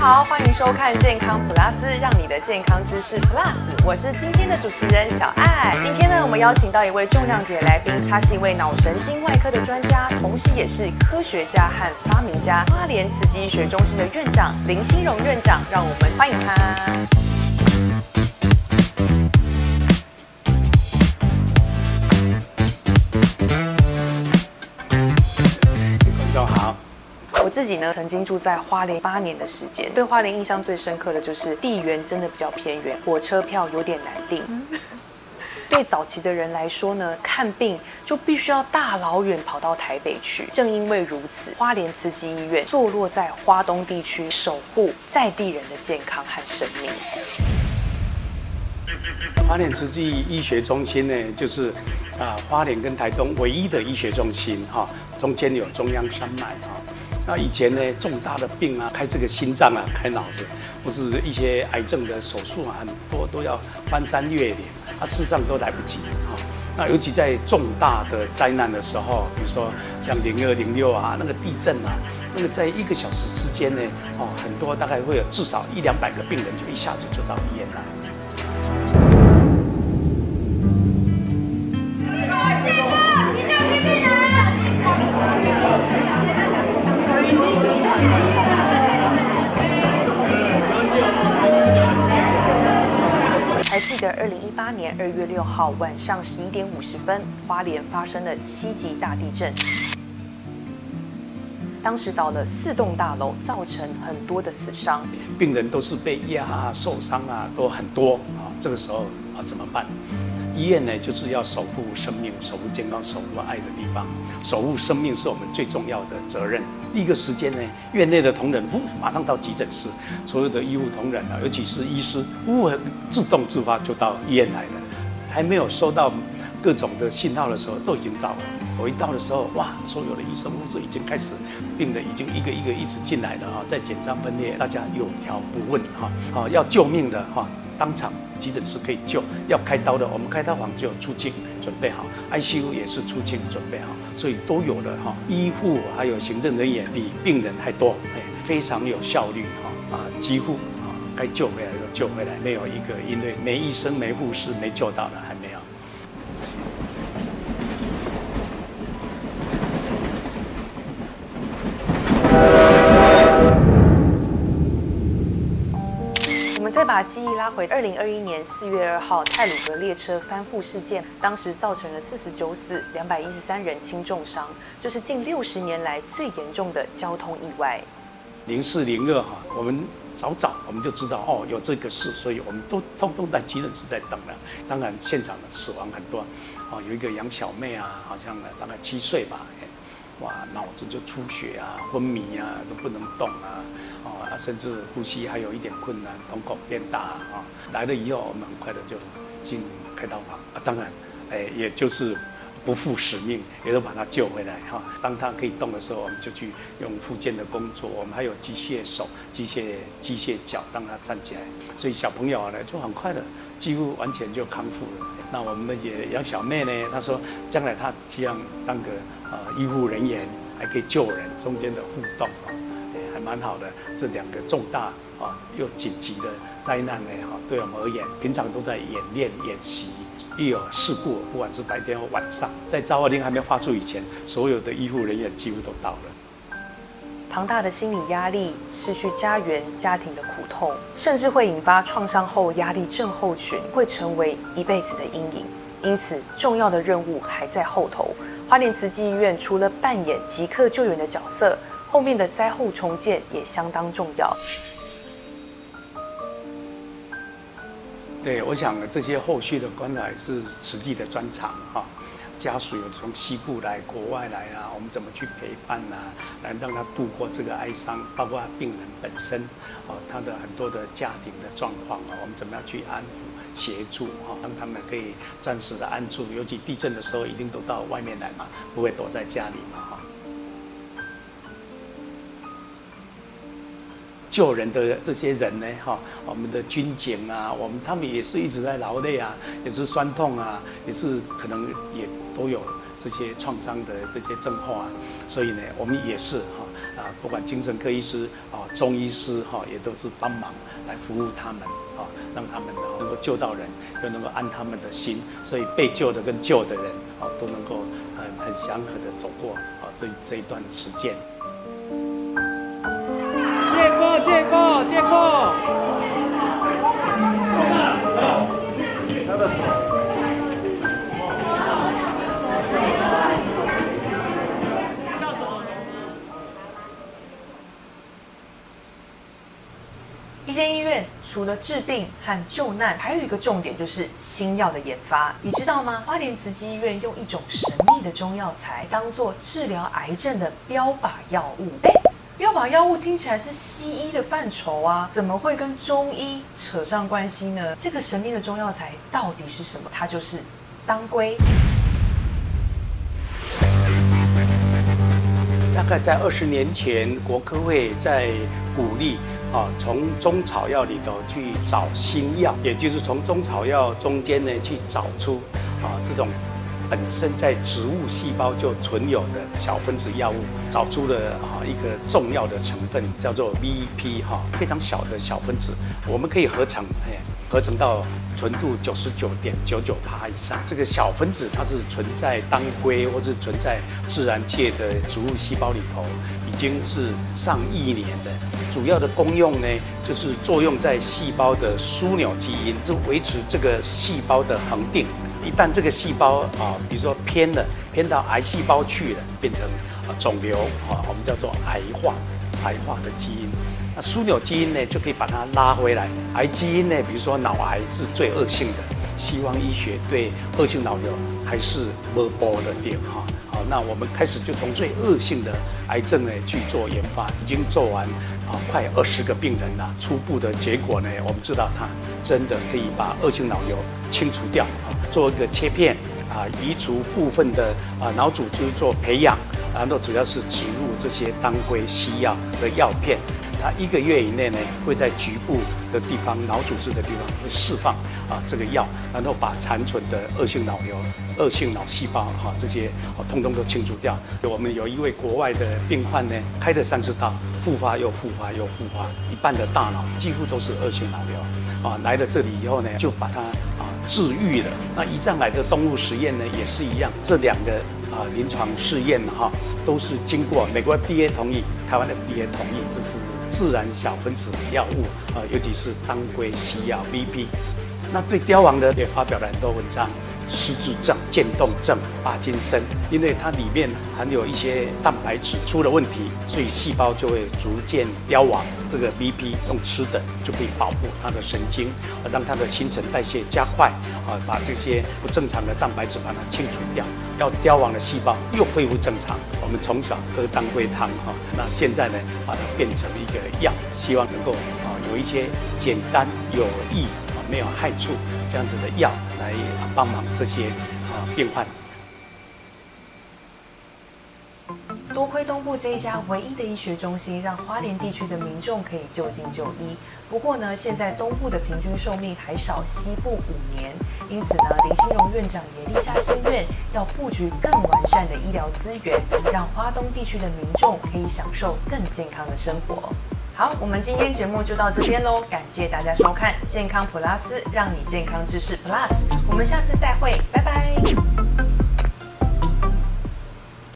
好，欢迎收看健康 Plus，让你的健康知识 Plus。我是今天的主持人小爱。今天呢，我们邀请到一位重量级的来宾，他是一位脑神经外科的专家，同时也是科学家和发明家，花莲慈济医学中心的院长林心荣院长。让我们欢迎他。自己呢，曾经住在花莲八年的时间，对花莲印象最深刻的就是地缘真的比较偏远，火车票有点难订。对早期的人来说呢，看病就必须要大老远跑到台北去。正因为如此，花莲慈济医院坐落在花东地区，守护在地人的健康和生命。花莲慈济医学中心呢，就是啊花莲跟台东唯一的医学中心哈，中间有中央山脉哈。那以前呢，重大的病啊，开这个心脏啊，开脑子，或是一些癌症的手术啊，很多都要翻山越岭，啊，事实上都来不及啊。那尤其在重大的灾难的时候，比如说像零二零六啊，那个地震啊，那个在一个小时之间呢，哦，很多大概会有至少一两百个病人就一下子就到医院来。八年二月六号晚上十一点五十分，花莲发生了七级大地震。当时倒了四栋大楼，造成很多的死伤。病人都是被压、受伤啊，都很多啊。这个时候啊，怎么办？医院呢，就是要守护生命、守护健康、守护爱的地方。守护生命是我们最重要的责任。第一个时间呢，院内的同仁呼，马上到急诊室，所有的医护同仁啊，尤其是医师，呼，自动自发就到医院来了。还没有收到各种的信号的时候，都已经到了。我一到的时候，哇，所有的医生护士已经开始，病人已经一个一个一直进来了哈，在紧张分裂，大家有条不紊哈，好要救命的哈，当场急诊室可以救，要开刀的，我们开刀房就有出镜准备好，ICU 也是出镜准备好，所以都有的哈，医护还有行政人员比病人还多，哎，非常有效率哈，啊，几乎啊该救回来的救回来，没有一个因为没医生没护士没救到的把记忆拉回二零二一年四月二号泰鲁格列车翻覆事件，当时造成了四十九死、两百一十三人轻重伤，这是近六十年来最严重的交通意外。零四零二哈，我们早早我们就知道哦有这个事，所以我们都通通在急诊室在等了。当然现场的死亡很多，哦有一个杨小妹啊，好像大概七岁吧，哇脑子就出血啊、昏迷啊，都不能动啊，啊甚至呼吸还有一点困难，瞳孔变大啊。来了以后，我们很快的就进开刀房啊，当然哎也就是。不负使命，也都把他救回来哈。当他可以动的时候，我们就去用复健的工作。我们还有机械手、机械机械脚，让他站起来。所以小朋友呢，就很快的，几乎完全就康复了。那我们也杨小妹呢，她说将来她希望当个呃医护人员，还可以救人，中间的互动，蛮好的。这两个重大啊又紧急的灾难呢，哈，对我们而言，平常都在演练演习。一有事故，不管是白天或晚上，在召唤令还没发出以前，所有的医护人员几乎都到了。庞大的心理压力、失去家园、家庭的苦痛，甚至会引发创伤后压力症候群，会成为一辈子的阴影。因此，重要的任务还在后头。花莲慈济医院除了扮演即刻救援的角色，后面的灾后重建也相当重要。对，我想这些后续的关怀是实际的专长哈。家属有从西部来、国外来啊，我们怎么去陪伴啊，来让他度过这个哀伤，包括病人本身，啊，他的很多的家庭的状况啊，我们怎么样去安抚、协助哈，让他们可以暂时的安住。尤其地震的时候，一定都到外面来嘛，不会躲在家里嘛哈。救人的这些人呢，哈，我们的军警啊，我们他们也是一直在劳累啊，也是酸痛啊，也是可能也都有这些创伤的这些症候啊，所以呢，我们也是哈，啊，不管精神科医师啊、中医师哈，也都是帮忙来服务他们啊，让他们能够救到人，又能够安他们的心，所以被救的跟救的人啊，都能够很很祥和的走过啊这这一段时间。借过，借过。一间医院除了治病和救难，还有一个重点就是新药的研发。你知道吗？花莲慈济医院用一种神秘的中药材当做治疗癌症的标靶药物。标靶药物听起来是西医的范畴啊，怎么会跟中医扯上关系呢？这个神秘的中药材到底是什么？它就是当归。大概在二十年前，国科会在鼓励。啊，从中草药里头去找新药，也就是从中草药中间呢去找出啊这种本身在植物细胞就存有的小分子药物，找出了啊一个重要的成分叫做 VP 哈，非常小的小分子，我们可以合成，哎，合成到。纯度九十九点九九帕以上，这个小分子它是存在当归或者存在自然界的植物细胞里头，已经是上亿年的。主要的功用呢，就是作用在细胞的枢纽基因，就维持这个细胞的恒定。一旦这个细胞啊，比如说偏了，偏到癌细胞去了，变成肿瘤啊，我们叫做癌化，癌化的基因。那枢纽基因呢，就可以把它拉回来。癌基因呢，比如说脑癌是最恶性的，西方医学对恶性脑瘤还是摸波的点哈。好，那我们开始就从最恶性的癌症呢去做研发，已经做完啊，快二十个病人了。初步的结果呢，我们知道它真的可以把恶性脑瘤清除掉啊，做一个切片啊，移除部分的啊脑组织做培养，然后主要是植入这些当归西药的药片。它一个月以内呢，会在局部的地方、脑组织的地方会释放啊这个药，然后把残存的恶性脑瘤、恶性脑细胞哈这些哦通通都清除掉。我们有一位国外的病患呢，开了三次刀，复发又复发又复发，一半的大脑几乎都是恶性脑瘤啊。来了这里以后呢，就把它啊治愈了。那胰脏癌的动物实验呢，也是一样，这两个啊临床试验哈，都是经过美国 FDA 同意，台湾的 FDA 同意，这是。自然小分子的药物啊，尤其是当归西药 VP，那对凋亡的也发表了很多文章。失智症、渐冻症、帕金森，因为它里面含有一些蛋白质出了问题，所以细胞就会逐渐凋亡。这个 BP 用吃的就可以保护它的神经，让它的新陈代谢加快，啊，把这些不正常的蛋白质把它清除掉，要凋亡的细胞又恢复正常。我们从小喝当归汤哈，那现在呢，把它变成一个药，希望能够啊有一些简单有益。没有害处，这样子的药来帮忙这些啊病患。多亏东部这一家唯一的医学中心，让花莲地区的民众可以就近就医。不过呢，现在东部的平均寿命还少西部五年，因此呢，林兴荣院长也立下心愿，要布局更完善的医疗资源，让花东地区的民众可以享受更健康的生活。好，我们今天节目就到这边喽，感谢大家收看《健康普拉斯》，让你健康知识 Plus，我们下次再会，拜拜。